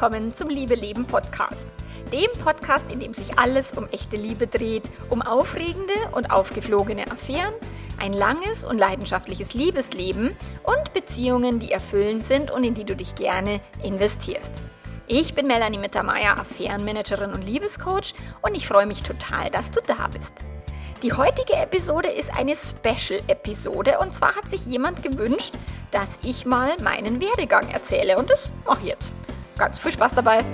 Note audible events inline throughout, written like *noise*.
willkommen zum Liebe Leben Podcast. Dem Podcast, in dem sich alles um echte Liebe dreht, um aufregende und aufgeflogene Affären, ein langes und leidenschaftliches Liebesleben und Beziehungen, die erfüllend sind und in die du dich gerne investierst. Ich bin Melanie Mittermeier, Affärenmanagerin und Liebescoach und ich freue mich total, dass du da bist. Die heutige Episode ist eine Special-Episode und zwar hat sich jemand gewünscht, dass ich mal meinen Werdegang erzähle und das mache ich jetzt. Ganz viel Spaß dabei!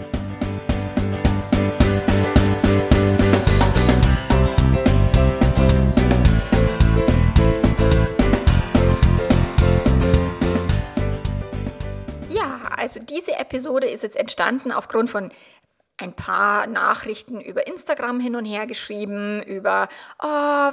Ja, also diese Episode ist jetzt entstanden aufgrund von ein paar Nachrichten über Instagram hin und her geschrieben, über, oh,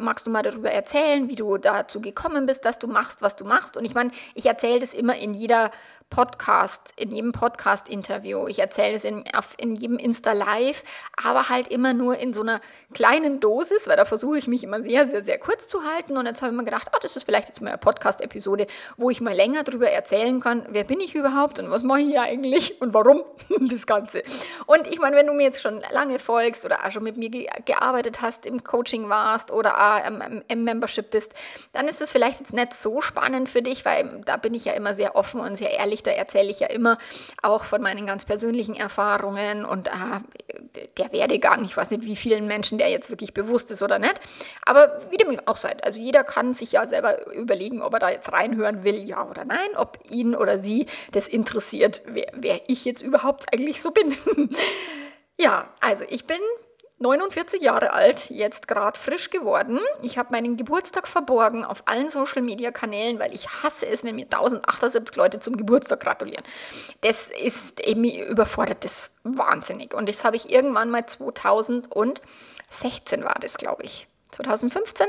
magst du mal darüber erzählen, wie du dazu gekommen bist, dass du machst, was du machst. Und ich meine, ich erzähle das immer in jeder Podcast, in jedem Podcast-Interview. Ich erzähle es in, in jedem Insta-Live, aber halt immer nur in so einer kleinen Dosis, weil da versuche ich mich immer sehr, sehr, sehr kurz zu halten. Und jetzt habe ich mir gedacht, oh, das ist vielleicht jetzt mal eine Podcast-Episode, wo ich mal länger darüber erzählen kann, wer bin ich überhaupt und was mache ich hier eigentlich und warum *laughs* das Ganze. Und ich meine, wenn du mir jetzt schon lange folgst oder auch schon mit mir ge gearbeitet hast, im Coaching warst oder auch im, im Membership bist, dann ist es vielleicht jetzt nicht so spannend für dich, weil da bin ich ja immer sehr offen und sehr ehrlich da erzähle ich ja immer auch von meinen ganz persönlichen Erfahrungen und äh, der Werdegang. Ich weiß nicht, wie vielen Menschen der jetzt wirklich bewusst ist oder nicht. Aber wie dem auch seid. Also jeder kann sich ja selber überlegen, ob er da jetzt reinhören will, ja oder nein, ob ihn oder sie das interessiert, wer, wer ich jetzt überhaupt eigentlich so bin. *laughs* ja, also ich bin 49 Jahre alt, jetzt gerade frisch geworden. Ich habe meinen Geburtstag verborgen auf allen Social Media Kanälen, weil ich hasse es, wenn mir 1078 Leute zum Geburtstag gratulieren. Das ist eben überfordert das wahnsinnig. Und das habe ich irgendwann mal 2016 war das, glaube ich. 2015?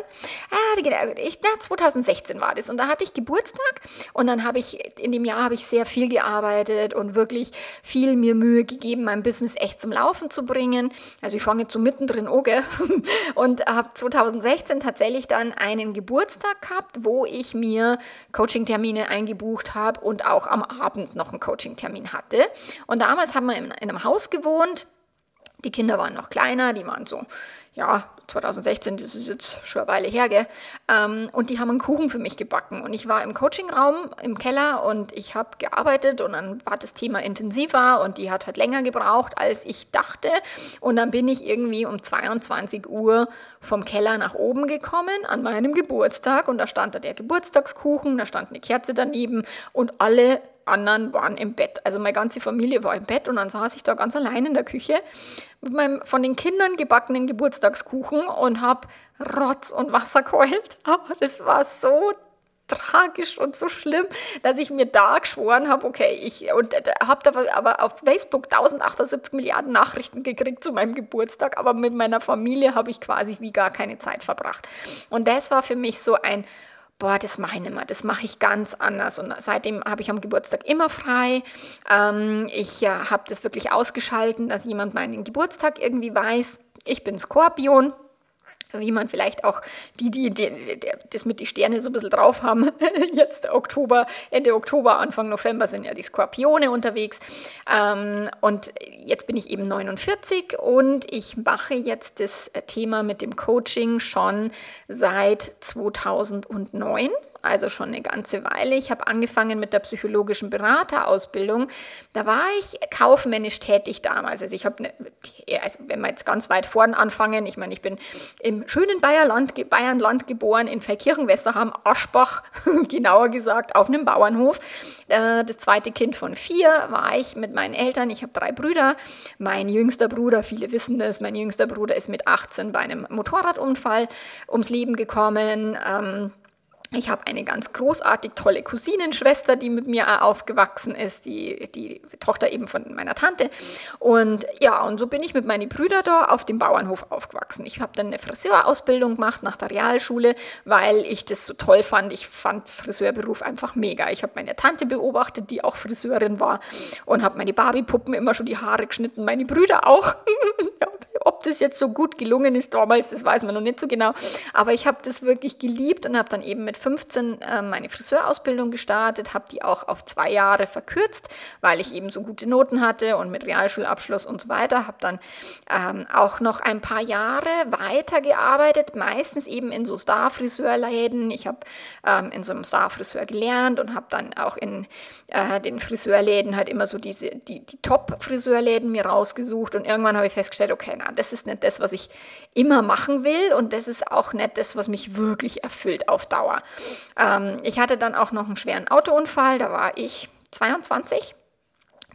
Ah, ich, na, 2016 war das. Und da hatte ich Geburtstag und dann habe ich, in dem Jahr habe ich sehr viel gearbeitet und wirklich viel mir Mühe gegeben, mein Business echt zum Laufen zu bringen. Also ich fange jetzt so mittendrin an, *laughs* und habe 2016 tatsächlich dann einen Geburtstag gehabt, wo ich mir Coaching-Termine eingebucht habe und auch am Abend noch einen Coaching-Termin hatte. Und damals haben wir in einem Haus gewohnt. Die Kinder waren noch kleiner, die waren so ja, 2016, das ist jetzt schon eine Weile her, gell? Ähm, und die haben einen Kuchen für mich gebacken. Und ich war im Coachingraum im Keller und ich habe gearbeitet und dann war das Thema intensiver und die hat halt länger gebraucht, als ich dachte. Und dann bin ich irgendwie um 22 Uhr vom Keller nach oben gekommen an meinem Geburtstag und da stand da der Geburtstagskuchen, da stand eine Kerze daneben und alle anderen waren im Bett. Also meine ganze Familie war im Bett und dann saß ich da ganz allein in der Küche mit meinem von den Kindern gebackenen Geburtstagskuchen und habe Rotz und Wasser geheult. Aber *laughs* das war so tragisch und so schlimm, dass ich mir da geschworen habe, okay, ich und äh, habe aber auf Facebook 1078 Milliarden Nachrichten gekriegt zu meinem Geburtstag, aber mit meiner Familie habe ich quasi wie gar keine Zeit verbracht. Und das war für mich so ein boah, das mache ich nicht mehr, das mache ich ganz anders. Und seitdem habe ich am Geburtstag immer frei. Ähm, ich äh, habe das wirklich ausgeschalten, dass jemand meinen Geburtstag irgendwie weiß. Ich bin Skorpion wie man vielleicht auch die, die, die, die, das mit die Sterne so ein bisschen drauf haben, *laughs* jetzt Oktober, Ende Oktober, Anfang November sind ja die Skorpione unterwegs. Ähm, und jetzt bin ich eben 49 und ich mache jetzt das Thema mit dem Coaching schon seit 2009 also schon eine ganze Weile. Ich habe angefangen mit der psychologischen Beraterausbildung. Da war ich kaufmännisch tätig damals. Also ich habe, ne, also wenn wir jetzt ganz weit vorn anfangen, ich meine, ich bin im schönen Bayerland, Bayernland geboren, in Feldkirchen-Westerham, Aschbach, *laughs* genauer gesagt, auf einem Bauernhof. Äh, das zweite Kind von vier war ich mit meinen Eltern. Ich habe drei Brüder. Mein jüngster Bruder, viele wissen das, mein jüngster Bruder ist mit 18 bei einem Motorradunfall ums Leben gekommen. Ähm, ich habe eine ganz großartig tolle Cousinenschwester, die mit mir aufgewachsen ist, die, die Tochter eben von meiner Tante. Und ja, und so bin ich mit meinen Brüdern da auf dem Bauernhof aufgewachsen. Ich habe dann eine Friseurausbildung gemacht nach der Realschule, weil ich das so toll fand. Ich fand Friseurberuf einfach mega. Ich habe meine Tante beobachtet, die auch Friseurin war und habe meine Barbiepuppen immer schon die Haare geschnitten, meine Brüder auch. *laughs* ja, ob das jetzt so gut gelungen ist damals, das weiß man noch nicht so genau. Aber ich habe das wirklich geliebt und habe dann eben mit 15 äh, meine Friseurausbildung gestartet, habe die auch auf zwei Jahre verkürzt, weil ich eben so gute Noten hatte und mit Realschulabschluss und so weiter. Habe dann ähm, auch noch ein paar Jahre weitergearbeitet, meistens eben in so Star-Friseurläden. Ich habe ähm, in so einem Star-Friseur gelernt und habe dann auch in äh, den Friseurläden halt immer so diese, die, die Top-Friseurläden mir rausgesucht und irgendwann habe ich festgestellt, okay, na, das ist nicht das, was ich immer machen will und das ist auch nicht das, was mich wirklich erfüllt auf Dauer. Ähm, ich hatte dann auch noch einen schweren Autounfall, da war ich 22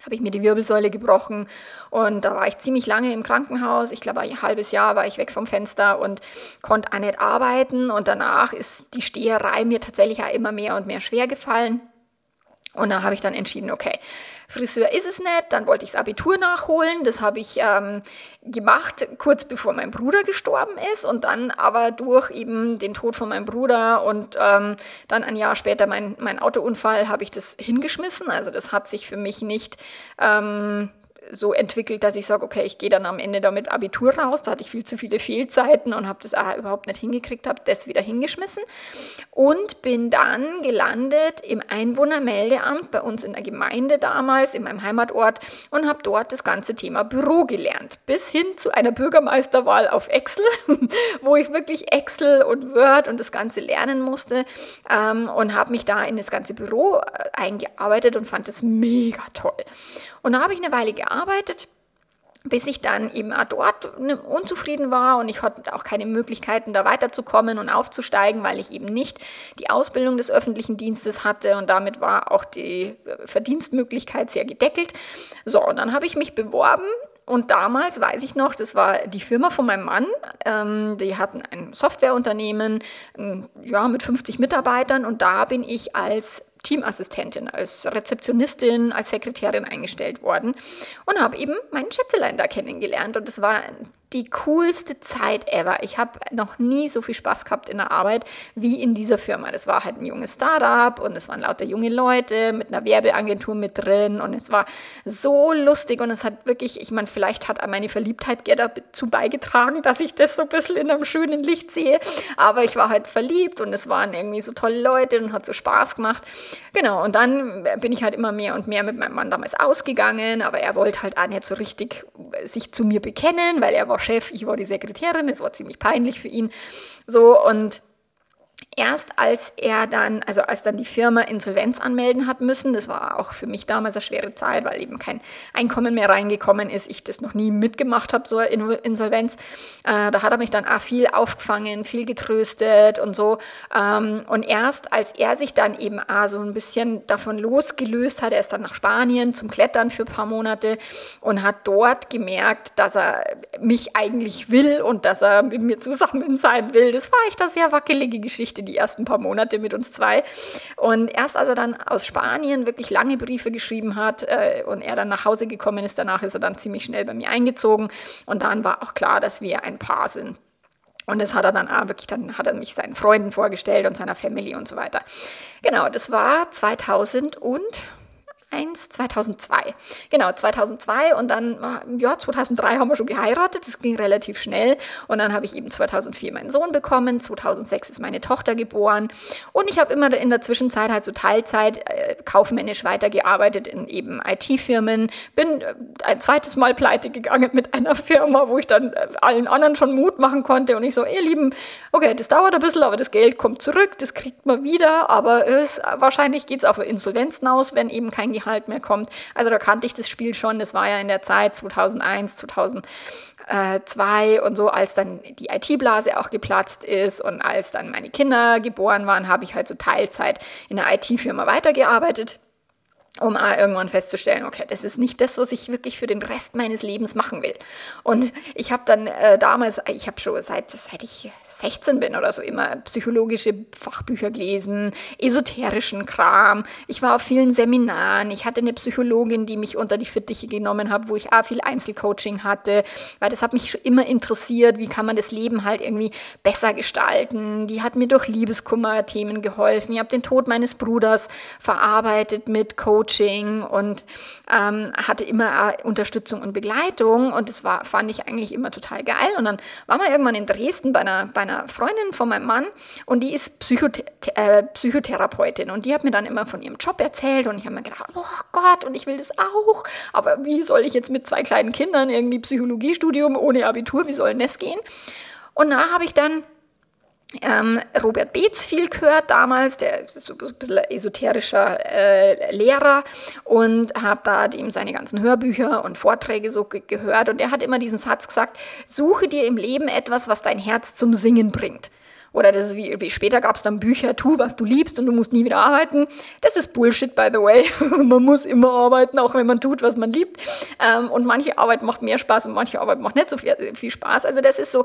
habe ich mir die Wirbelsäule gebrochen und da war ich ziemlich lange im Krankenhaus. Ich glaube, ein halbes Jahr war ich weg vom Fenster und konnte auch nicht arbeiten. Und danach ist die Steherei mir tatsächlich auch immer mehr und mehr schwer gefallen. Und da habe ich dann entschieden, okay, Friseur ist es nicht. Dann wollte ich das Abitur nachholen. Das habe ich ähm, gemacht, kurz bevor mein Bruder gestorben ist. Und dann aber durch eben den Tod von meinem Bruder und ähm, dann ein Jahr später mein, mein Autounfall habe ich das hingeschmissen. Also das hat sich für mich nicht... Ähm, so entwickelt, dass ich sage, okay, ich gehe dann am Ende damit Abitur raus. Da hatte ich viel zu viele Fehlzeiten und habe das überhaupt nicht hingekriegt, habe das wieder hingeschmissen und bin dann gelandet im Einwohnermeldeamt bei uns in der Gemeinde damals, in meinem Heimatort und habe dort das ganze Thema Büro gelernt, bis hin zu einer Bürgermeisterwahl auf Excel, *laughs* wo ich wirklich Excel und Word und das Ganze lernen musste ähm, und habe mich da in das ganze Büro äh, eingearbeitet und fand es mega toll. Und da habe ich eine Weile gearbeitet, bis ich dann eben dort ne, unzufrieden war und ich hatte auch keine Möglichkeiten, da weiterzukommen und aufzusteigen, weil ich eben nicht die Ausbildung des öffentlichen Dienstes hatte und damit war auch die äh, Verdienstmöglichkeit sehr gedeckelt. So, und dann habe ich mich beworben und damals weiß ich noch, das war die Firma von meinem Mann. Ähm, die hatten ein Softwareunternehmen, ähm, ja, mit 50 Mitarbeitern und da bin ich als Teamassistentin, als Rezeptionistin, als Sekretärin eingestellt worden und habe eben meinen Schätzelein da kennengelernt. Und es war die coolste Zeit ever. Ich habe noch nie so viel Spaß gehabt in der Arbeit wie in dieser Firma. Das war halt ein junges Startup und es waren lauter junge Leute mit einer Werbeagentur mit drin und es war so lustig und es hat wirklich, ich meine, vielleicht hat meine Verliebtheit dazu beigetragen, dass ich das so ein bisschen in einem schönen Licht sehe, aber ich war halt verliebt und es waren irgendwie so tolle Leute und hat so Spaß gemacht. Genau, und dann bin ich halt immer mehr und mehr mit meinem Mann damals ausgegangen, aber er wollte halt auch nicht so richtig sich zu mir bekennen, weil er war Chef, ich war die Sekretärin, es war ziemlich peinlich für ihn. So und Erst als er dann, also als dann die Firma Insolvenz anmelden hat müssen, das war auch für mich damals eine schwere Zeit, weil eben kein Einkommen mehr reingekommen ist, ich das noch nie mitgemacht habe, so eine Insolvenz. Äh, da hat er mich dann auch viel aufgefangen, viel getröstet und so. Ähm, und erst als er sich dann eben auch so ein bisschen davon losgelöst hat, er ist dann nach Spanien zum Klettern für ein paar Monate und hat dort gemerkt, dass er mich eigentlich will und dass er mit mir zusammen sein will. Das war echt eine sehr wackelige Geschichte Geschichte die ersten paar Monate mit uns zwei. Und erst als er dann aus Spanien wirklich lange Briefe geschrieben hat äh, und er dann nach Hause gekommen ist, danach ist er dann ziemlich schnell bei mir eingezogen. Und dann war auch klar, dass wir ein Paar sind. Und das hat er dann auch wirklich, dann hat er mich seinen Freunden vorgestellt und seiner Family und so weiter. Genau, das war 2000 und 2002. Genau, 2002 und dann, ja, 2003 haben wir schon geheiratet, das ging relativ schnell und dann habe ich eben 2004 meinen Sohn bekommen, 2006 ist meine Tochter geboren und ich habe immer in der Zwischenzeit halt so Teilzeit äh, kaufmännisch weitergearbeitet in eben IT-Firmen, bin äh, ein zweites Mal pleite gegangen mit einer Firma, wo ich dann äh, allen anderen schon Mut machen konnte und ich so, ihr Lieben, okay, das dauert ein bisschen, aber das Geld kommt zurück, das kriegt man wieder, aber es, wahrscheinlich geht es auf Insolvenz hinaus, wenn eben kein Gehalt mehr kommt. Also da kannte ich das Spiel schon. Das war ja in der Zeit 2001, 2002 und so, als dann die IT-Blase auch geplatzt ist und als dann meine Kinder geboren waren, habe ich halt so Teilzeit in der IT-Firma weitergearbeitet um irgendwann festzustellen, okay, das ist nicht das, was ich wirklich für den Rest meines Lebens machen will. Und ich habe dann äh, damals, ich habe schon seit, seit ich 16 bin oder so immer psychologische Fachbücher gelesen, esoterischen Kram. Ich war auf vielen Seminaren. Ich hatte eine Psychologin, die mich unter die Fittiche genommen hat, wo ich auch viel Einzelcoaching hatte, weil das hat mich schon immer interessiert, wie kann man das Leben halt irgendwie besser gestalten. Die hat mir durch Liebeskummer-Themen geholfen. Ich habe den Tod meines Bruders verarbeitet mit Coaching und ähm, hatte immer Unterstützung und Begleitung und das war, fand ich eigentlich immer total geil. Und dann waren wir irgendwann in Dresden bei einer, bei einer Freundin von meinem Mann und die ist Psychothe äh, Psychotherapeutin und die hat mir dann immer von ihrem Job erzählt und ich habe mir gedacht, oh Gott, und ich will das auch. Aber wie soll ich jetzt mit zwei kleinen Kindern irgendwie Psychologiestudium ohne Abitur, wie soll denn das gehen? Und da habe ich dann ähm, Robert Beetz viel gehört damals, der ist so ein bisschen esoterischer äh, Lehrer und habe da dem seine ganzen Hörbücher und Vorträge so ge gehört und er hat immer diesen Satz gesagt, suche dir im Leben etwas, was dein Herz zum Singen bringt. Oder das ist wie, wie später gab es dann Bücher, tu, was du liebst und du musst nie wieder arbeiten. Das ist Bullshit, by the way. *laughs* man muss immer arbeiten, auch wenn man tut, was man liebt. Ähm, und manche Arbeit macht mehr Spaß und manche Arbeit macht nicht so viel, viel Spaß. Also das ist so,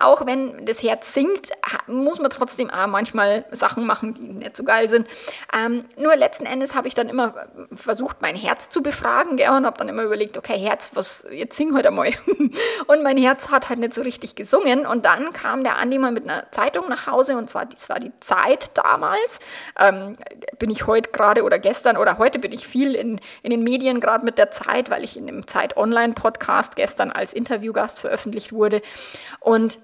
auch wenn das Herz singt, muss man trotzdem auch manchmal Sachen machen, die nicht so geil sind. Ähm, nur letzten Endes habe ich dann immer versucht, mein Herz zu befragen gell, und habe dann immer überlegt, okay, Herz, was, jetzt sing heute mal. *laughs* und mein Herz hat halt nicht so richtig gesungen. Und dann kam der Andi mal mit einer Zeit Zeitung nach Hause und zwar, das war die Zeit damals. Ähm, bin ich heute gerade oder gestern oder heute bin ich viel in, in den Medien gerade mit der Zeit, weil ich in dem Zeit Online Podcast gestern als Interviewgast veröffentlicht wurde. Und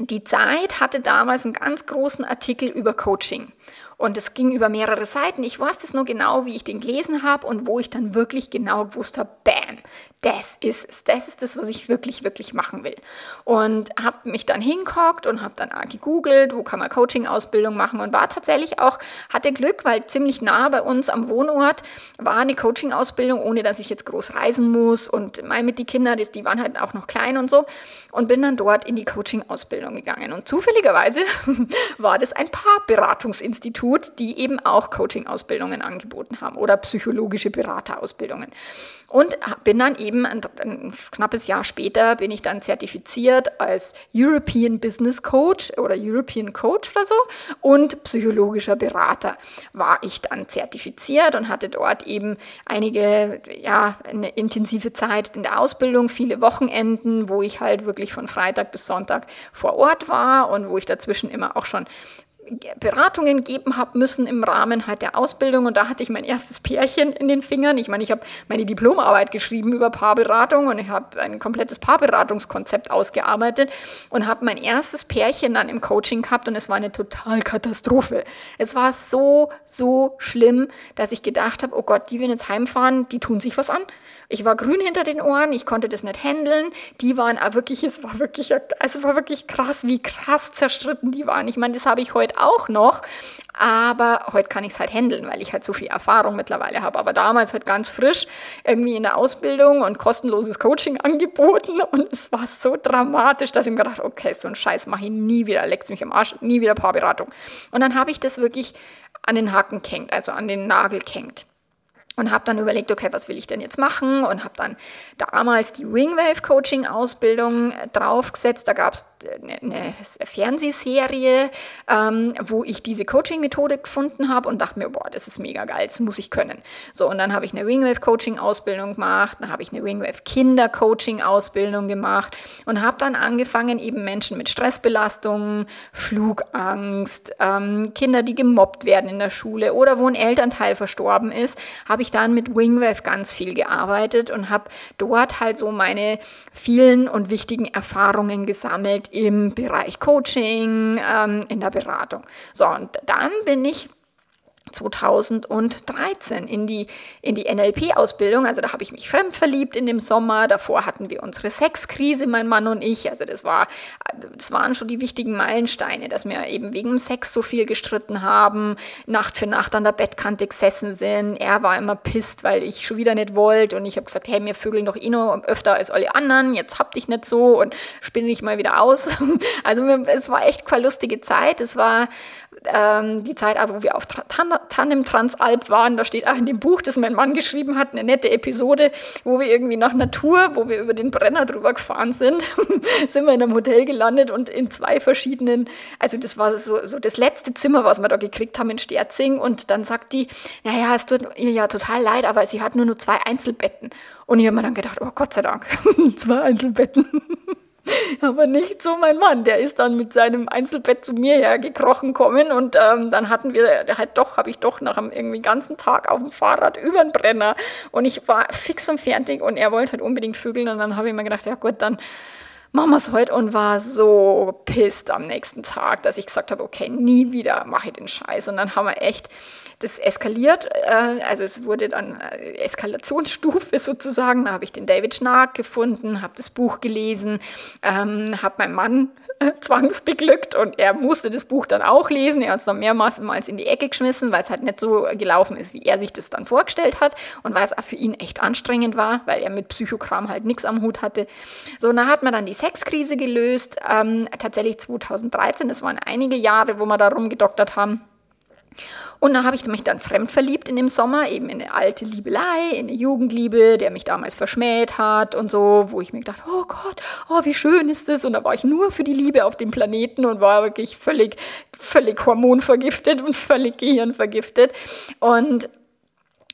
die Zeit hatte damals einen ganz großen Artikel über Coaching. Und es ging über mehrere Seiten. Ich weiß das nur genau, wie ich den gelesen habe und wo ich dann wirklich genau gewusst habe, bam, das ist es. Das ist das, was ich wirklich, wirklich machen will. Und habe mich dann hingehockt und habe dann gegoogelt, wo kann man Coaching-Ausbildung machen und war tatsächlich auch, hatte Glück, weil ziemlich nah bei uns am Wohnort war eine Coaching-Ausbildung, ohne dass ich jetzt groß reisen muss und mal mit die Kinder, die waren halt auch noch klein und so und bin dann dort in die Coaching-Ausbildung gegangen. Und zufälligerweise *laughs* war das ein Paarberatungsinstitut, die eben auch Coaching-Ausbildungen angeboten haben oder psychologische Beraterausbildungen. Und bin dann eben ein, ein, knappes Jahr später bin ich dann zertifiziert als European Business Coach oder European Coach oder so und psychologischer Berater war ich dann zertifiziert und hatte dort eben einige, ja, eine intensive Zeit in der Ausbildung, viele Wochenenden, wo ich halt wirklich von Freitag bis Sonntag vor Ort war und wo ich dazwischen immer auch schon Beratungen geben habe müssen im Rahmen halt der Ausbildung und da hatte ich mein erstes Pärchen in den Fingern. Ich meine, ich habe meine Diplomarbeit geschrieben über Paarberatung und ich habe ein komplettes Paarberatungskonzept ausgearbeitet und habe mein erstes Pärchen dann im Coaching gehabt und es war eine total Katastrophe. Es war so, so schlimm, dass ich gedacht habe, oh Gott, die werden jetzt heimfahren, die tun sich was an. Ich war grün hinter den Ohren, ich konnte das nicht handeln. Die waren auch wirklich, es war wirklich, also es war wirklich krass, wie krass zerstritten die waren. Ich meine, das habe ich heute auch noch, aber heute kann ich es halt handeln, weil ich halt so viel Erfahrung mittlerweile habe. Aber damals halt ganz frisch irgendwie in der Ausbildung und kostenloses Coaching *laughs* angeboten und es war so dramatisch, dass ich mir gedacht okay, so einen Scheiß mache ich nie wieder, leckt mich im Arsch, nie wieder Paarberatung. Und dann habe ich das wirklich an den Haken gehängt, also an den Nagel gehängt und habe dann überlegt, okay, was will ich denn jetzt machen und habe dann damals die Wingwave Coaching Ausbildung äh, draufgesetzt. Da gab es eine, eine, Fernsehserie, ähm, wo ich diese Coaching Methode gefunden habe und dachte mir, boah, das ist mega geil, das muss ich können. So und dann habe ich eine Wingwave Coaching Ausbildung gemacht, dann habe ich eine Wingwave Kinder Coaching Ausbildung gemacht und habe dann angefangen eben Menschen mit Stressbelastungen, Flugangst, ähm, Kinder, die gemobbt werden in der Schule oder wo ein Elternteil verstorben ist, habe ich ich dann mit Wingwave ganz viel gearbeitet und habe dort halt so meine vielen und wichtigen Erfahrungen gesammelt im Bereich Coaching, ähm, in der Beratung. So, und dann bin ich 2013 in die, in die NLP-Ausbildung. Also da habe ich mich fremd verliebt in dem Sommer. Davor hatten wir unsere Sexkrise, mein Mann und ich. Also das, war, das waren schon die wichtigen Meilensteine, dass wir eben wegen Sex so viel gestritten haben, Nacht für Nacht an der Bettkante gesessen sind. Er war immer pisst, weil ich schon wieder nicht wollte. Und ich habe gesagt, hey, wir vögeln doch eh noch öfter als alle anderen. Jetzt habt ich nicht so und spinne ich mal wieder aus. *laughs* Also es war echt keine lustige Zeit. Es war ähm, die Zeit, wo wir auf Tandem Transalp waren, da steht auch in dem Buch, das mein Mann geschrieben hat, eine nette Episode, wo wir irgendwie nach Natur, wo wir über den Brenner drüber gefahren sind, *laughs* sind wir in einem Hotel gelandet und in zwei verschiedenen, also das war so, so das letzte Zimmer, was wir da gekriegt haben in Sterzing und dann sagt die, naja, es tut ihr ja total leid, aber sie hat nur nur zwei Einzelbetten. Und ich habe mir dann gedacht, oh Gott sei Dank, *laughs* zwei Einzelbetten. *laughs* *laughs* Aber nicht so mein Mann. Der ist dann mit seinem Einzelbett zu mir hergekrochen kommen und ähm, dann hatten wir halt doch, habe ich doch nach einem irgendwie ganzen Tag auf dem Fahrrad über den Brenner und ich war fix und fertig und er wollte halt unbedingt vögeln und dann habe ich mir gedacht, ja gut, dann machen wir es heute und war so pisst am nächsten Tag, dass ich gesagt habe, okay, nie wieder mache ich den Scheiß. Und dann haben wir echt das eskaliert. Äh, also es wurde dann äh, Eskalationsstufe sozusagen. Da habe ich den David Schnark gefunden, habe das Buch gelesen, ähm, habe meinen Mann äh, zwangsbeglückt und er musste das Buch dann auch lesen. Er hat es dann mehrmals in die Ecke geschmissen, weil es halt nicht so gelaufen ist, wie er sich das dann vorgestellt hat und weil es auch für ihn echt anstrengend war, weil er mit Psychokram halt nichts am Hut hatte. So, da hat man dann die Sexkrise gelöst, ähm, tatsächlich 2013, das waren einige Jahre, wo wir da rumgedoktert haben. Und da habe ich mich dann fremd verliebt in dem Sommer, eben in eine alte Liebelei, in eine Jugendliebe, der mich damals verschmäht hat und so, wo ich mir gedacht, oh Gott, oh, wie schön ist das. Und da war ich nur für die Liebe auf dem Planeten und war wirklich völlig, völlig hormonvergiftet und völlig gehirnvergiftet. Und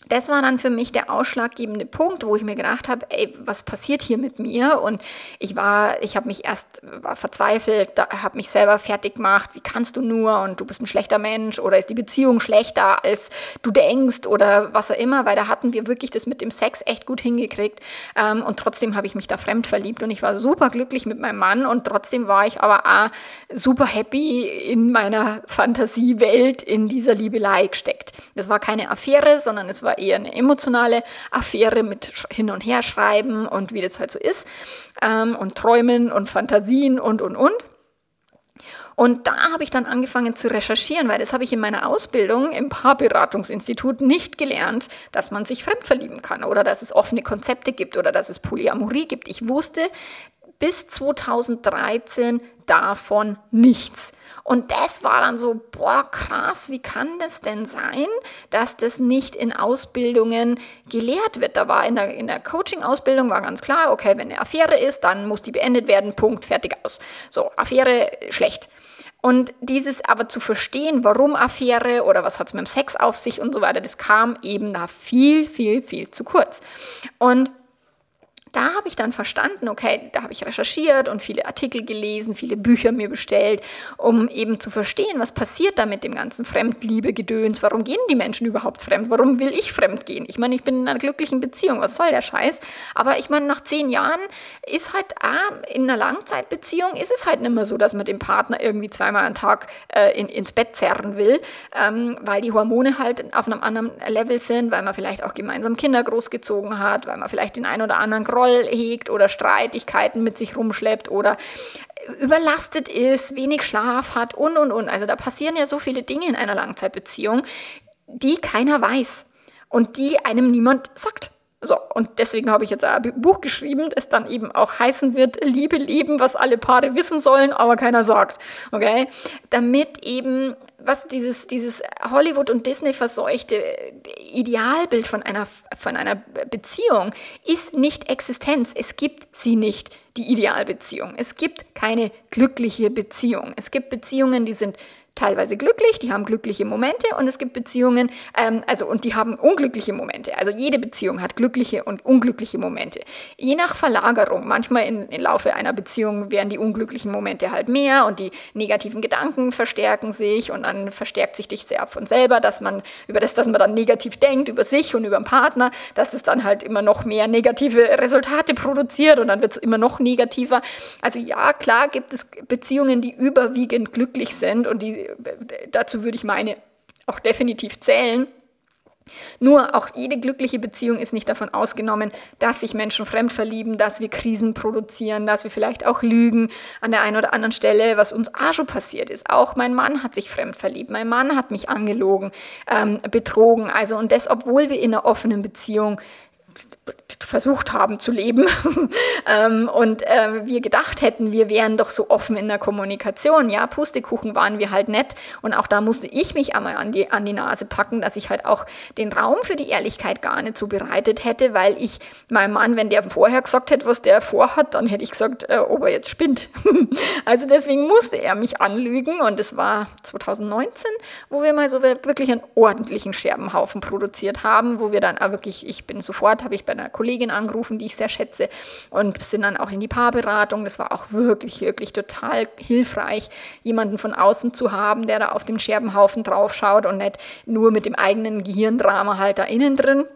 das war dann für mich der ausschlaggebende Punkt, wo ich mir gedacht habe, ey, was passiert hier mit mir? Und ich war, ich habe mich erst war verzweifelt, habe mich selber fertig gemacht. Wie kannst du nur? Und du bist ein schlechter Mensch oder ist die Beziehung schlechter, als du denkst oder was auch immer? Weil da hatten wir wirklich das mit dem Sex echt gut hingekriegt. Ähm, und trotzdem habe ich mich da fremd verliebt und ich war super glücklich mit meinem Mann und trotzdem war ich aber auch super happy in meiner Fantasiewelt in dieser Liebelei gesteckt. Das war keine Affäre, sondern es war eher eine emotionale Affäre mit Hin- und Herschreiben und wie das halt so ist ähm, und Träumen und Fantasien und, und, und. Und da habe ich dann angefangen zu recherchieren, weil das habe ich in meiner Ausbildung im Paarberatungsinstitut nicht gelernt, dass man sich fremd verlieben kann oder dass es offene Konzepte gibt oder dass es Polyamorie gibt. Ich wusste bis 2013 davon nichts. Und das war dann so, boah, krass, wie kann das denn sein, dass das nicht in Ausbildungen gelehrt wird? Da war in der, in der Coaching-Ausbildung war ganz klar, okay, wenn eine Affäre ist, dann muss die beendet werden, Punkt, fertig aus. So, Affäre schlecht. Und dieses aber zu verstehen, warum Affäre oder was hat es mit dem Sex auf sich und so weiter, das kam eben da viel, viel, viel zu kurz. Und da habe ich dann verstanden, okay, da habe ich recherchiert und viele Artikel gelesen, viele Bücher mir bestellt, um eben zu verstehen, was passiert da mit dem ganzen Fremdliebe-Gedöns, warum gehen die Menschen überhaupt fremd, warum will ich fremd gehen? Ich meine, ich bin in einer glücklichen Beziehung, was soll der Scheiß? Aber ich meine, nach zehn Jahren ist halt, ah, in einer Langzeitbeziehung ist es halt nicht mehr so, dass man den Partner irgendwie zweimal am Tag äh, in, ins Bett zerren will, ähm, weil die Hormone halt auf einem anderen Level sind, weil man vielleicht auch gemeinsam Kinder großgezogen hat, weil man vielleicht den einen oder anderen Groll Groll hegt oder Streitigkeiten mit sich rumschleppt oder überlastet ist, wenig Schlaf hat und, und, und. Also da passieren ja so viele Dinge in einer Langzeitbeziehung, die keiner weiß und die einem niemand sagt. So, und deswegen habe ich jetzt ein Buch geschrieben, das dann eben auch heißen wird, Liebe, Leben, was alle Paare wissen sollen, aber keiner sagt. Okay? Damit eben, was dieses, dieses Hollywood- und Disney verseuchte Idealbild von einer, von einer Beziehung ist nicht Existenz. Es gibt sie nicht, die Idealbeziehung. Es gibt keine glückliche Beziehung. Es gibt Beziehungen, die sind teilweise glücklich, die haben glückliche Momente und es gibt Beziehungen, ähm, also und die haben unglückliche Momente. Also jede Beziehung hat glückliche und unglückliche Momente. Je nach Verlagerung, manchmal im Laufe einer Beziehung werden die unglücklichen Momente halt mehr und die negativen Gedanken verstärken sich und dann verstärkt sich dich sehr von selber, dass man über das, dass man dann negativ denkt, über sich und über den Partner, dass es dann halt immer noch mehr negative Resultate produziert und dann wird es immer noch negativer. Also ja, klar gibt es Beziehungen, die überwiegend glücklich sind und die dazu würde ich meine auch definitiv zählen. Nur auch jede glückliche Beziehung ist nicht davon ausgenommen, dass sich Menschen fremd verlieben, dass wir Krisen produzieren, dass wir vielleicht auch lügen an der einen oder anderen Stelle, was uns auch schon passiert ist. Auch mein Mann hat sich fremd verliebt, mein Mann hat mich angelogen, ähm, betrogen. Also und das, obwohl wir in einer offenen Beziehung versucht haben zu leben *laughs* ähm, und äh, wir gedacht hätten, wir wären doch so offen in der Kommunikation. Ja, Pustekuchen waren wir halt nett und auch da musste ich mich einmal an die, an die Nase packen, dass ich halt auch den Raum für die Ehrlichkeit gar nicht so bereitet hätte, weil ich meinem Mann, wenn der vorher gesagt hätte, was der vorhat, dann hätte ich gesagt, äh, ob er jetzt spinnt. *laughs* also deswegen musste er mich anlügen und es war 2019, wo wir mal so wirklich einen ordentlichen Scherbenhaufen produziert haben, wo wir dann auch wirklich, ich bin sofort habe ich bei einer Kollegin angerufen, die ich sehr schätze und sind dann auch in die Paarberatung. Das war auch wirklich, wirklich total hilfreich, jemanden von außen zu haben, der da auf den Scherbenhaufen draufschaut und nicht nur mit dem eigenen Gehirndrama halt da innen drin.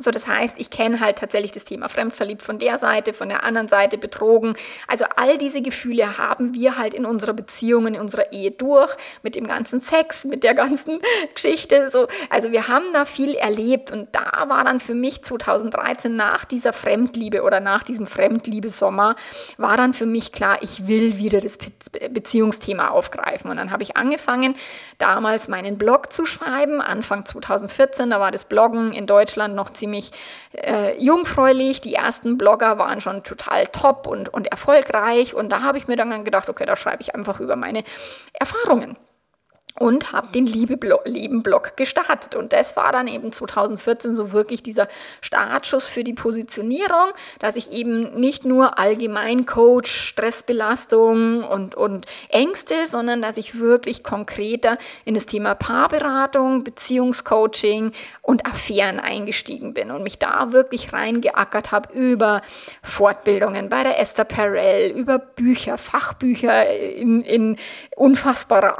So, das heißt, ich kenne halt tatsächlich das Thema fremdverliebt von der Seite, von der anderen Seite betrogen. Also all diese Gefühle haben wir halt in unserer Beziehung, in unserer Ehe durch, mit dem ganzen Sex, mit der ganzen *laughs* Geschichte. So, also wir haben da viel erlebt und da war dann für mich 2013 nach dieser Fremdliebe oder nach diesem Fremdliebesommer war dann für mich klar, ich will wieder das Beziehungsthema aufgreifen. Und dann habe ich angefangen, damals meinen Blog zu schreiben, Anfang 2014. Da war das Bloggen in Deutschland noch ziemlich ziemlich äh, jungfräulich. Die ersten Blogger waren schon total top und, und erfolgreich. Und da habe ich mir dann gedacht, okay, da schreibe ich einfach über meine Erfahrungen und habe den Lieben-Blog gestartet. Und das war dann eben 2014 so wirklich dieser Startschuss für die Positionierung, dass ich eben nicht nur allgemein Coach, Stressbelastung und, und Ängste, sondern dass ich wirklich konkreter in das Thema Paarberatung, Beziehungscoaching und Affären eingestiegen bin und mich da wirklich reingeackert habe über Fortbildungen bei der Esther Perel, über Bücher, Fachbücher in, in unfassbarer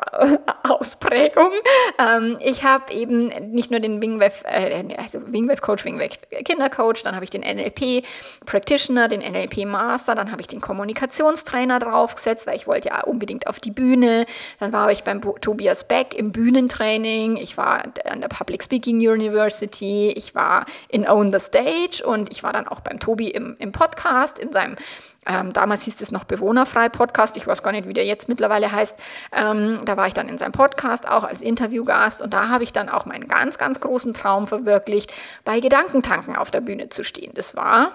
Ausprägung. Ähm, ich habe eben nicht nur den Wingwave, äh, also Wingwave Coach, Wingwave Kindercoach, dann habe ich den NLP Practitioner, den NLP Master, dann habe ich den Kommunikationstrainer draufgesetzt, weil ich wollte ja unbedingt auf die Bühne. Dann war ich beim Bo Tobias Beck im Bühnentraining. Ich war an der Public Speaking University. Ich war in Own the Stage und ich war dann auch beim Tobi im, im Podcast, in seinem ähm, damals hieß es noch Bewohnerfrei Podcast. Ich weiß gar nicht, wie der jetzt mittlerweile heißt. Ähm, da war ich dann in seinem Podcast auch als Interviewgast und da habe ich dann auch meinen ganz, ganz großen Traum verwirklicht, bei Gedankentanken auf der Bühne zu stehen. Das war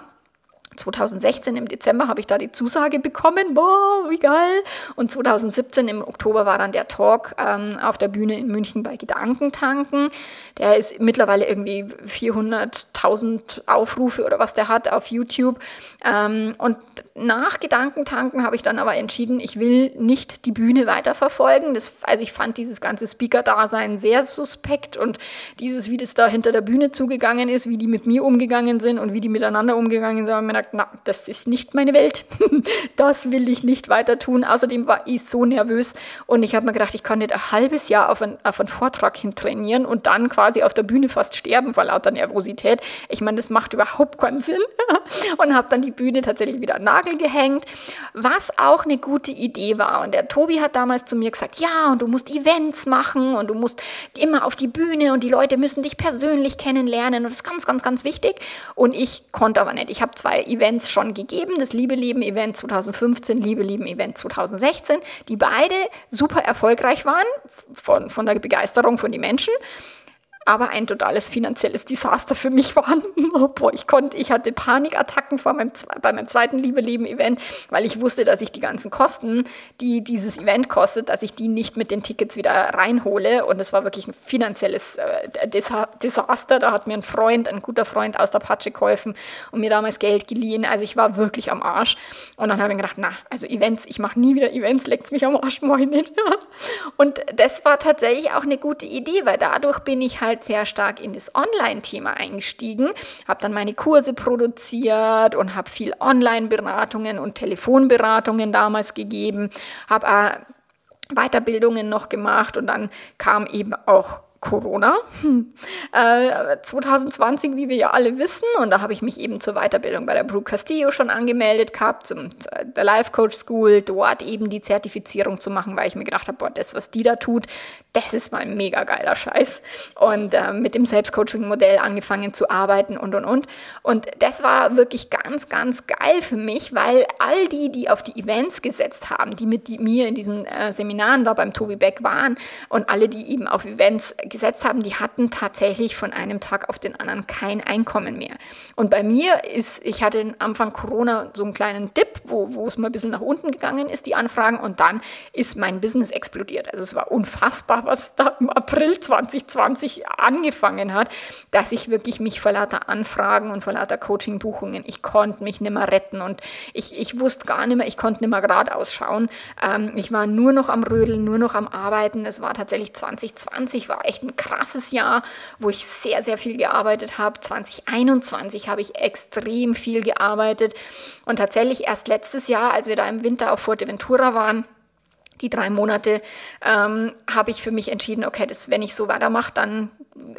2016 im Dezember habe ich da die Zusage bekommen, boah, wie geil. Und 2017 im Oktober war dann der Talk ähm, auf der Bühne in München bei Gedankentanken. Der ist mittlerweile irgendwie 400.000 Aufrufe oder was der hat auf YouTube. Ähm, und nach Gedankentanken habe ich dann aber entschieden, ich will nicht die Bühne weiterverfolgen. Das, also ich fand dieses ganze Speaker-Dasein sehr suspekt und dieses, wie das da hinter der Bühne zugegangen ist, wie die mit mir umgegangen sind und wie die miteinander umgegangen sind, habe ich mir gedacht, na, das ist nicht meine Welt. *laughs* das will ich nicht weiter tun. Außerdem war ich so nervös und ich habe mir gedacht, ich kann nicht ein halbes Jahr auf, ein, auf einen Vortrag hin trainieren und dann quasi auf der Bühne fast sterben vor lauter Nervosität. Ich meine, das macht überhaupt keinen Sinn. *laughs* und habe dann die Bühne tatsächlich wieder Nagel gehängt, was auch eine gute Idee war. Und der Tobi hat damals zu mir gesagt, ja, und du musst Events machen und du musst immer auf die Bühne und die Leute müssen dich persönlich kennenlernen und das ist ganz, ganz, ganz wichtig. Und ich konnte aber nicht. Ich habe zwei Events schon gegeben, das Liebe Leben Event 2015, Liebe Leben Event 2016, die beide super erfolgreich waren von, von der Begeisterung von den Menschen aber ein totales finanzielles Desaster für mich *laughs* waren. Boah, ich konnte, ich hatte Panikattacken vor meinem, bei meinem zweiten Liebe Leben Event, weil ich wusste, dass ich die ganzen Kosten, die dieses Event kostet, dass ich die nicht mit den Tickets wieder reinhole. Und es war wirklich ein finanzielles äh, Desaster. Da hat mir ein Freund, ein guter Freund aus der Patsche geholfen und mir damals Geld geliehen. Also ich war wirklich am Arsch. Und dann habe ich gedacht, na, also Events, ich mache nie wieder Events, leckt mich am Arsch, moin nicht. *laughs* Und das war tatsächlich auch eine gute Idee, weil dadurch bin ich halt halt sehr stark in das Online-Thema eingestiegen, habe dann meine Kurse produziert und habe viel Online-Beratungen und Telefonberatungen damals gegeben, habe äh, Weiterbildungen noch gemacht und dann kam eben auch Corona. Hm. Äh, 2020, wie wir ja alle wissen, und da habe ich mich eben zur Weiterbildung bei der Brooke Castillo schon angemeldet gehabt, zum äh, der Life Coach School, dort eben die Zertifizierung zu machen, weil ich mir gedacht habe, boah, das, was die da tut, das ist mal ein mega geiler Scheiß. Und äh, mit dem Selbstcoaching-Modell angefangen zu arbeiten und und und. Und das war wirklich ganz, ganz geil für mich, weil all die, die auf die Events gesetzt haben, die mit die, mir in diesen äh, Seminaren da beim Tobi Beck waren und alle, die eben auf Events gesetzt haben, die hatten tatsächlich von einem Tag auf den anderen kein Einkommen mehr. Und bei mir ist, ich hatte Anfang Corona so einen kleinen Dip, wo, wo es mal ein bisschen nach unten gegangen ist, die Anfragen, und dann ist mein Business explodiert. Also es war unfassbar, was da im April 2020 angefangen hat, dass ich wirklich mich vor lauter Anfragen und vor lauter Coaching-Buchungen, ich konnte mich nicht mehr retten und ich, ich wusste gar nicht mehr, ich konnte nicht mehr geradeaus schauen. Ähm, ich war nur noch am Rödeln, nur noch am Arbeiten. Es war tatsächlich 2020, war echt echt ein krasses Jahr, wo ich sehr, sehr viel gearbeitet habe. 2021 habe ich extrem viel gearbeitet. Und tatsächlich erst letztes Jahr, als wir da im Winter auf Fuerteventura waren, die drei Monate, ähm, habe ich für mich entschieden, okay, das, wenn ich so weitermache, dann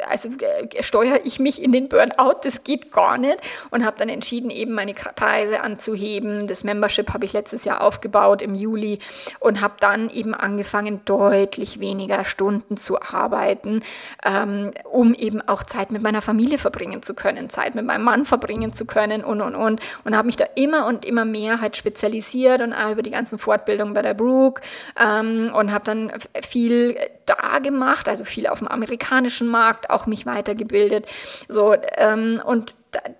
also äh, steuere ich mich in den Burnout, das geht gar nicht. Und habe dann entschieden, eben meine Preise anzuheben. Das Membership habe ich letztes Jahr aufgebaut im Juli und habe dann eben angefangen, deutlich weniger Stunden zu arbeiten, ähm, um eben auch Zeit mit meiner Familie verbringen zu können, Zeit mit meinem Mann verbringen zu können und und und. Und habe mich da immer und immer mehr halt spezialisiert und auch über die ganzen Fortbildungen bei der Brooke ähm, und habe dann viel da gemacht, also viel auf dem amerikanischen Markt, auch mich weitergebildet. So, ähm, und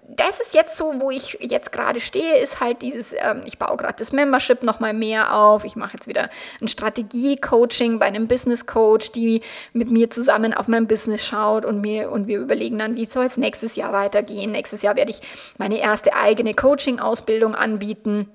das ist jetzt so, wo ich jetzt gerade stehe, ist halt dieses, ähm, ich baue gerade das Membership nochmal mehr auf. Ich mache jetzt wieder ein Strategie-Coaching bei einem Business-Coach, die mit mir zusammen auf mein Business schaut und mir und wir überlegen dann, wie soll es nächstes Jahr weitergehen. Nächstes Jahr werde ich meine erste eigene Coaching-Ausbildung anbieten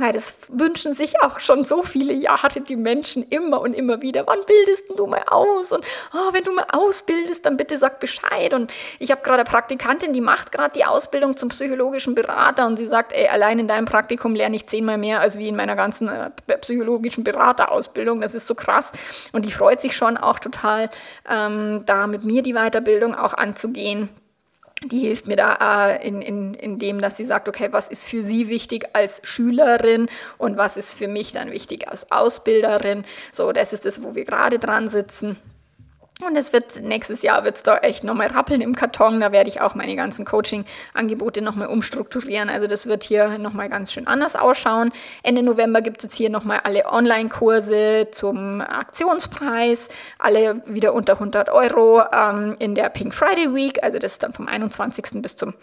weil das wünschen sich auch schon so viele Jahre die Menschen immer und immer wieder. Wann bildest du mal aus? Und oh, wenn du mal ausbildest, dann bitte sag Bescheid. Und ich habe gerade eine Praktikantin, die macht gerade die Ausbildung zum psychologischen Berater und sie sagt, ey, allein in deinem Praktikum lerne ich zehnmal mehr als wie in meiner ganzen äh, psychologischen Beraterausbildung. Das ist so krass. Und die freut sich schon auch total, ähm, da mit mir die Weiterbildung auch anzugehen die hilft mir da äh, in, in, in dem, dass sie sagt, okay, was ist für sie wichtig als Schülerin und was ist für mich dann wichtig als Ausbilderin. So, das ist das, wo wir gerade dran sitzen. Und es wird nächstes Jahr wird es da echt nochmal rappeln im Karton. Da werde ich auch meine ganzen Coaching-Angebote nochmal umstrukturieren. Also das wird hier nochmal ganz schön anders ausschauen. Ende November gibt es jetzt hier nochmal alle Online-Kurse zum Aktionspreis. Alle wieder unter 100 Euro ähm, in der Pink Friday Week. Also das ist dann vom 21. bis zum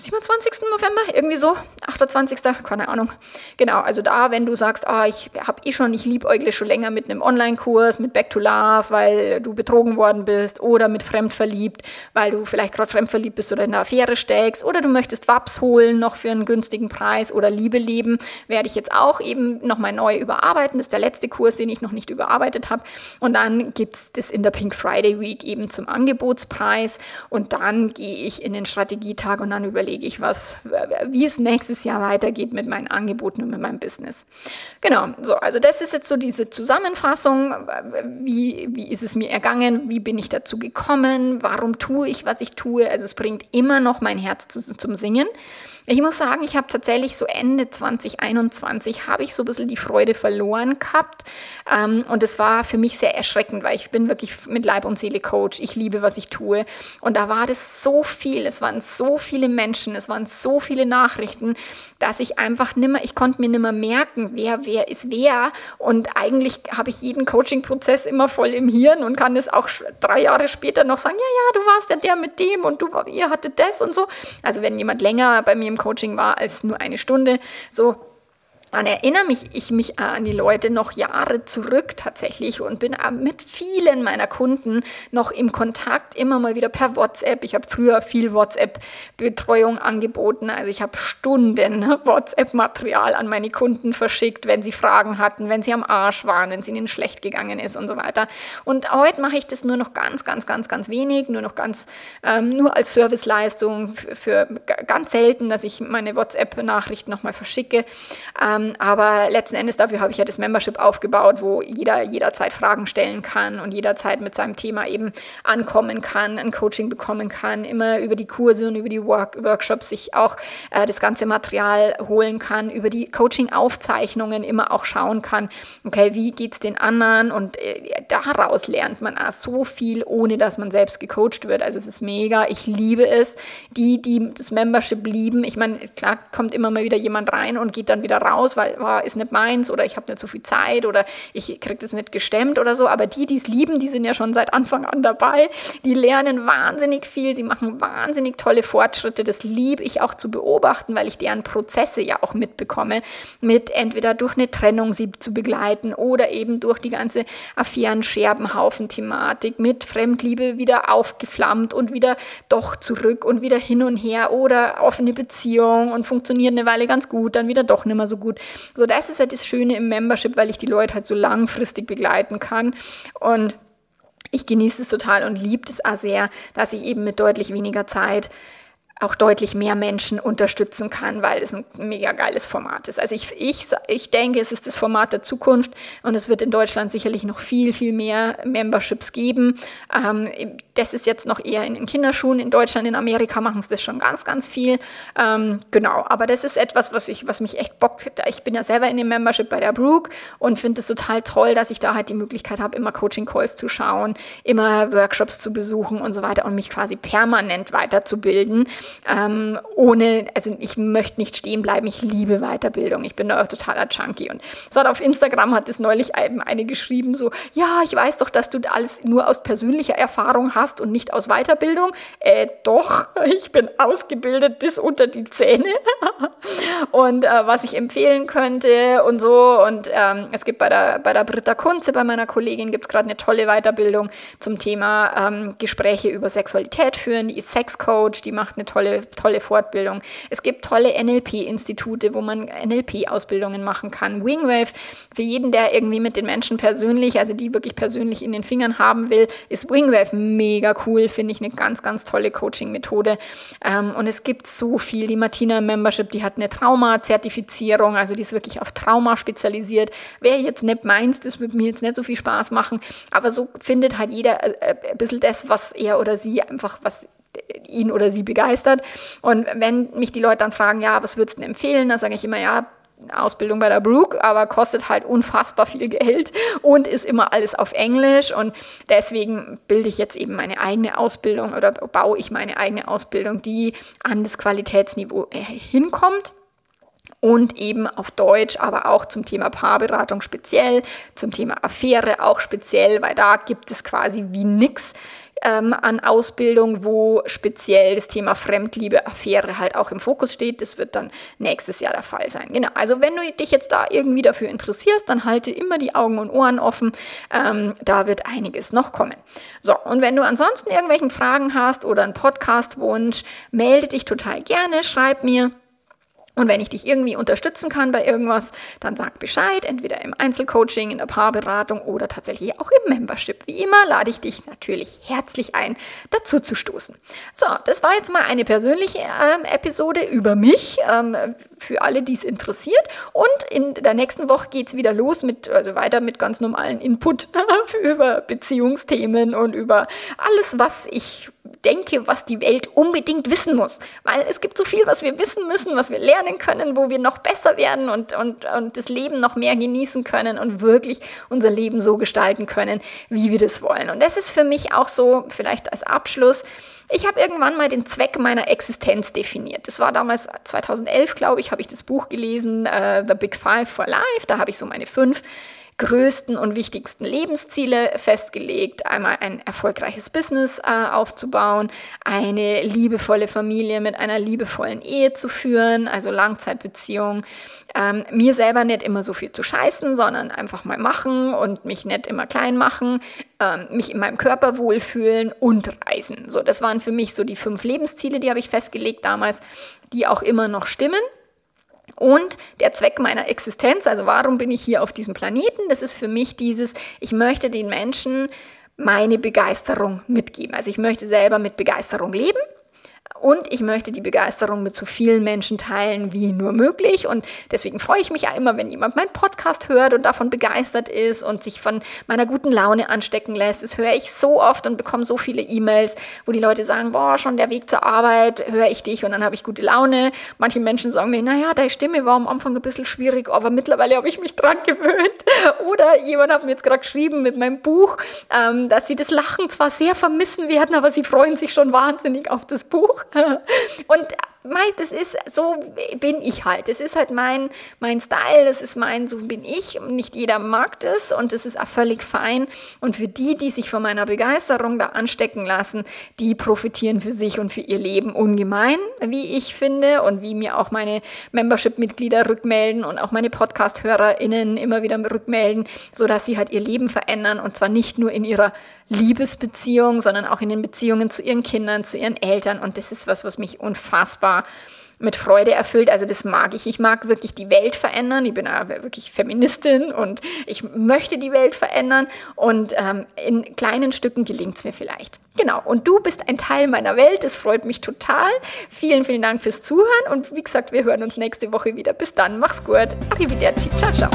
27. November, irgendwie so, 28. keine Ahnung. Genau, also da, wenn du sagst, ah, ich habe eh schon, ich liebäugle schon länger mit einem Online-Kurs, mit Back to Love, weil du betrogen worden bist oder mit Fremdverliebt, weil du vielleicht gerade fremdverliebt bist oder in einer Affäre steckst oder du möchtest Waps holen noch für einen günstigen Preis oder Liebe leben, werde ich jetzt auch eben nochmal neu überarbeiten. Das ist der letzte Kurs, den ich noch nicht überarbeitet habe. Und dann gibt es das in der Pink Friday Week eben zum Angebotspreis und dann gehe ich in den Strategietag und dann überlege überlege ich, was, wie es nächstes Jahr weitergeht mit meinen Angeboten und mit meinem Business. Genau, so, also das ist jetzt so diese Zusammenfassung. Wie, wie ist es mir ergangen? Wie bin ich dazu gekommen? Warum tue ich, was ich tue? Also es bringt immer noch mein Herz zu, zum Singen. Ich muss sagen, ich habe tatsächlich so Ende 2021 habe ich so ein bisschen die Freude verloren gehabt. Ähm, und es war für mich sehr erschreckend, weil ich bin wirklich mit Leib und Seele Coach. Ich liebe, was ich tue. Und da war das so viel. Es waren so viele Menschen. Es waren so viele Nachrichten, dass ich einfach nimmer, ich konnte mir nimmer merken, wer, wer ist wer. Und eigentlich habe ich jeden Coaching-Prozess immer voll im Hirn und kann es auch drei Jahre später noch sagen, ja, ja, du warst ja der mit dem und du, ihr hattet das und so. Also wenn jemand länger bei mir im Coaching war als nur eine Stunde. So, dann erinnere mich ich mich an die Leute noch Jahre zurück tatsächlich und bin mit vielen meiner Kunden noch im Kontakt, immer mal wieder per WhatsApp. Ich habe früher viel WhatsApp-Betreuung angeboten. Also ich habe Stunden *laughs* WhatsApp-Material an meine Kunden verschickt, wenn sie Fragen hatten, wenn sie am Arsch waren, wenn es ihnen schlecht gegangen ist und so weiter. Und heute mache ich das nur noch ganz, ganz, ganz, ganz wenig, nur noch ganz, ähm, nur als Serviceleistung für, für ganz selten, dass ich meine WhatsApp-Nachrichten nochmal verschicke. Ähm, ähm, aber letzten Endes dafür habe ich ja das Membership aufgebaut, wo jeder jederzeit Fragen stellen kann und jederzeit mit seinem Thema eben ankommen kann, ein Coaching bekommen kann, immer über die Kurse und über die Work Workshops sich auch äh, das ganze Material holen kann, über die Coaching-Aufzeichnungen immer auch schauen kann, okay, wie geht es den anderen und äh, daraus lernt man auch so viel, ohne dass man selbst gecoacht wird. Also es ist mega, ich liebe es. Die, die das Membership lieben, ich meine, klar kommt immer mal wieder jemand rein und geht dann wieder raus, raus, weil oh, ist nicht meins oder ich habe nicht so viel Zeit oder ich kriege das nicht gestemmt oder so. Aber die, die es lieben, die sind ja schon seit Anfang an dabei. Die lernen wahnsinnig viel, sie machen wahnsinnig tolle Fortschritte. Das liebe ich auch zu beobachten, weil ich deren Prozesse ja auch mitbekomme, mit entweder durch eine Trennung sie zu begleiten oder eben durch die ganze Affären, Scherbenhaufen, Thematik mit Fremdliebe wieder aufgeflammt und wieder doch zurück und wieder hin und her oder offene Beziehung und funktioniert eine Weile ganz gut, dann wieder doch nicht mehr so gut. So, das ist halt das Schöne im Membership, weil ich die Leute halt so langfristig begleiten kann. Und ich genieße es total und liebe es auch sehr, dass ich eben mit deutlich weniger Zeit auch deutlich mehr Menschen unterstützen kann, weil es ein mega geiles Format ist. Also ich, ich, ich denke, es ist das Format der Zukunft und es wird in Deutschland sicherlich noch viel, viel mehr Memberships geben. Ähm, das ist jetzt noch eher in den Kinderschuhen. In Deutschland, in Amerika machen sie das schon ganz, ganz viel. Ähm, genau, aber das ist etwas, was, ich, was mich echt bockt. Ich bin ja selber in dem Membership bei der Brook und finde es total toll, dass ich da halt die Möglichkeit habe, immer Coaching-Calls zu schauen, immer Workshops zu besuchen und so weiter und mich quasi permanent weiterzubilden ähm, ohne, also ich möchte nicht stehen bleiben, ich liebe Weiterbildung, ich bin da auch totaler Junkie. Und es hat auf Instagram hat es neulich eben eine geschrieben, so, ja, ich weiß doch, dass du alles nur aus persönlicher Erfahrung hast und nicht aus Weiterbildung. Äh, doch, *laughs* ich bin ausgebildet bis unter die Zähne. *laughs* Und äh, was ich empfehlen könnte und so. Und ähm, es gibt bei der, bei der Britta Kunze, bei meiner Kollegin, gibt es gerade eine tolle Weiterbildung zum Thema ähm, Gespräche über Sexualität führen, die ist Sexcoach, die macht eine tolle tolle, tolle Fortbildung. Es gibt tolle NLP-Institute, wo man NLP-Ausbildungen machen kann. Wingwaves, für jeden, der irgendwie mit den Menschen persönlich, also die wirklich persönlich in den Fingern haben will, ist Wingwave mega cool, finde ich eine ganz, ganz tolle Coaching-Methode. Ähm, und es gibt so viel. Die Martina Membership, die hat eine Trauma-Zertifizierung, also die ist wirklich auf Trauma spezialisiert. Wer jetzt nicht meint, das würde mir jetzt nicht so viel Spaß machen, aber so findet halt jeder äh, äh, ein bisschen das, was er oder sie einfach, was ihn oder sie begeistert. Und wenn mich die Leute dann fragen, ja, was würdest du denn empfehlen, dann sage ich immer, ja, Ausbildung bei der Brook, aber kostet halt unfassbar viel Geld und ist immer alles auf Englisch und deswegen bilde ich jetzt eben meine eigene Ausbildung oder baue ich meine eigene Ausbildung, die an das Qualitätsniveau äh, hinkommt und eben auf Deutsch, aber auch zum Thema Paarberatung speziell, zum Thema Affäre auch speziell, weil da gibt es quasi wie nix ähm, an Ausbildung, wo speziell das Thema Fremdliebe, Affäre halt auch im Fokus steht. Das wird dann nächstes Jahr der Fall sein. Genau. Also wenn du dich jetzt da irgendwie dafür interessierst, dann halte immer die Augen und Ohren offen. Ähm, da wird einiges noch kommen. So, und wenn du ansonsten irgendwelchen Fragen hast oder einen Podcast-Wunsch, melde dich total gerne, schreib mir. Und wenn ich dich irgendwie unterstützen kann bei irgendwas, dann sag Bescheid, entweder im Einzelcoaching, in der Paarberatung oder tatsächlich auch im Membership. Wie immer lade ich dich natürlich herzlich ein, dazu zu stoßen. So, das war jetzt mal eine persönliche ähm, Episode über mich, ähm, für alle, die es interessiert. Und in der nächsten Woche geht es wieder los mit, also weiter mit ganz normalen Input *laughs* über Beziehungsthemen und über alles, was ich denke, was die Welt unbedingt wissen muss. Weil es gibt so viel, was wir wissen müssen, was wir lernen können, wo wir noch besser werden und, und, und das Leben noch mehr genießen können und wirklich unser Leben so gestalten können, wie wir das wollen. Und das ist für mich auch so, vielleicht als Abschluss, ich habe irgendwann mal den Zweck meiner Existenz definiert. Das war damals 2011, glaube ich, habe ich das Buch gelesen, uh, The Big Five for Life. Da habe ich so meine fünf größten und wichtigsten Lebensziele festgelegt. Einmal ein erfolgreiches Business äh, aufzubauen, eine liebevolle Familie mit einer liebevollen Ehe zu führen, also Langzeitbeziehung. Ähm, mir selber nicht immer so viel zu scheißen, sondern einfach mal machen und mich nicht immer klein machen, ähm, mich in meinem Körper wohlfühlen und reisen. So, das waren für mich so die fünf Lebensziele, die habe ich festgelegt damals, die auch immer noch stimmen. Und der Zweck meiner Existenz, also warum bin ich hier auf diesem Planeten, das ist für mich dieses, ich möchte den Menschen meine Begeisterung mitgeben. Also ich möchte selber mit Begeisterung leben und ich möchte die Begeisterung mit so vielen Menschen teilen wie nur möglich. Und deswegen freue ich mich ja immer, wenn jemand meinen Podcast hört und davon begeistert ist und sich von meiner guten Laune anstecken lässt. Das höre ich so oft und bekomme so viele E-Mails, wo die Leute sagen, boah, schon der Weg zur Arbeit, höre ich dich und dann habe ich gute Laune. Manche Menschen sagen mir, naja, deine Stimme war am Anfang ein bisschen schwierig, aber mittlerweile habe ich mich dran *laughs* gewöhnt. Oder jemand hat mir jetzt gerade geschrieben mit meinem Buch, ähm, dass sie das Lachen zwar sehr vermissen werden, aber sie freuen sich schon wahnsinnig auf das Buch. Und das ist, so bin ich halt. Das ist halt mein, mein Style, das ist mein, so bin ich. Nicht jeder mag das und das ist auch völlig fein. Und für die, die sich von meiner Begeisterung da anstecken lassen, die profitieren für sich und für ihr Leben ungemein, wie ich finde und wie mir auch meine Membership-Mitglieder rückmelden und auch meine Podcast-HörerInnen immer wieder rückmelden, sodass sie halt ihr Leben verändern und zwar nicht nur in ihrer Liebesbeziehung, sondern auch in den Beziehungen zu ihren Kindern, zu ihren Eltern. Und das ist was, was mich unfassbar mit Freude erfüllt. Also das mag ich. Ich mag wirklich die Welt verändern. Ich bin wirklich Feministin und ich möchte die Welt verändern. Und ähm, in kleinen Stücken gelingt es mir vielleicht. Genau. Und du bist ein Teil meiner Welt. Das freut mich total. Vielen, vielen Dank fürs Zuhören. Und wie gesagt, wir hören uns nächste Woche wieder. Bis dann. Mach's gut. Arrivederci. Ciao, ciao.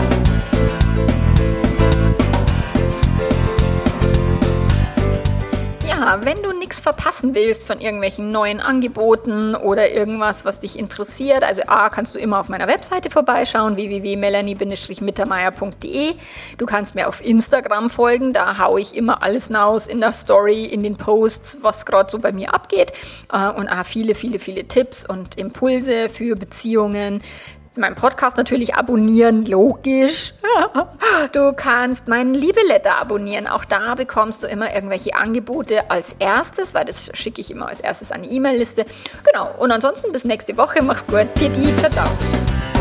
Wenn du nichts verpassen willst von irgendwelchen neuen Angeboten oder irgendwas, was dich interessiert, also A, kannst du immer auf meiner Webseite vorbeischauen, www.melanie-schlichmittermeier.de. Du kannst mir auf Instagram folgen, da haue ich immer alles raus in der Story, in den Posts, was gerade so bei mir abgeht. Äh, und A, viele, viele, viele Tipps und Impulse für Beziehungen, meinen Podcast natürlich abonnieren, logisch. *laughs* Du kannst meinen Liebeletter abonnieren. Auch da bekommst du immer irgendwelche Angebote als erstes, weil das schicke ich immer als erstes an die E-Mail-Liste. Genau. Und ansonsten bis nächste Woche. Mach's gut. Piti. Ciao, ciao.